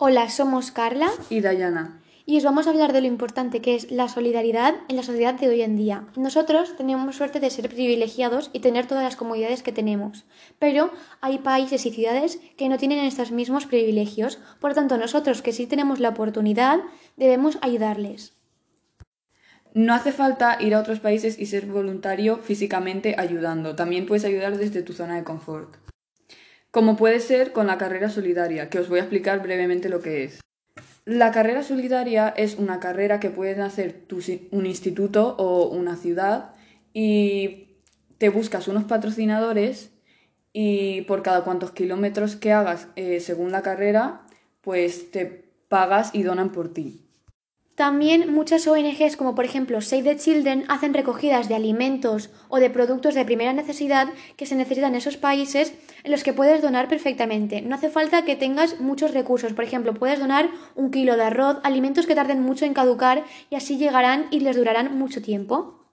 Hola, somos Carla y Dayana. y os vamos a hablar de lo importante que es la solidaridad en la sociedad de hoy en día. Nosotros tenemos suerte de ser privilegiados y tener todas las comodidades que tenemos, pero hay países y ciudades que no tienen estos mismos privilegios. Por tanto, nosotros que sí tenemos la oportunidad, debemos ayudarles. No hace falta ir a otros países y ser voluntario físicamente ayudando. También puedes ayudar desde tu zona de confort. Como puede ser con la carrera solidaria, que os voy a explicar brevemente lo que es. La carrera solidaria es una carrera que pueden hacer un instituto o una ciudad y te buscas unos patrocinadores y por cada cuantos kilómetros que hagas eh, según la carrera, pues te pagas y donan por ti. También muchas ONGs como por ejemplo Save the Children hacen recogidas de alimentos o de productos de primera necesidad que se necesitan en esos países en los que puedes donar perfectamente. No hace falta que tengas muchos recursos. Por ejemplo, puedes donar un kilo de arroz, alimentos que tarden mucho en caducar y así llegarán y les durarán mucho tiempo.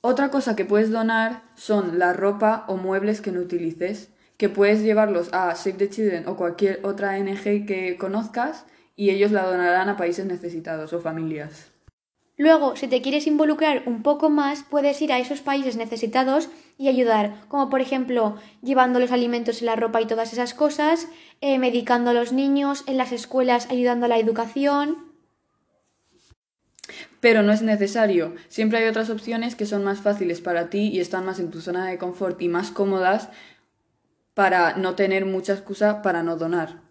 Otra cosa que puedes donar son la ropa o muebles que no utilices, que puedes llevarlos a Save the Children o cualquier otra ONG que conozcas y ellos la donarán a países necesitados o familias. Luego, si te quieres involucrar un poco más, puedes ir a esos países necesitados y ayudar, como por ejemplo llevando los alimentos y la ropa y todas esas cosas, eh, medicando a los niños, en las escuelas ayudando a la educación. Pero no es necesario, siempre hay otras opciones que son más fáciles para ti y están más en tu zona de confort y más cómodas para no tener mucha excusa para no donar.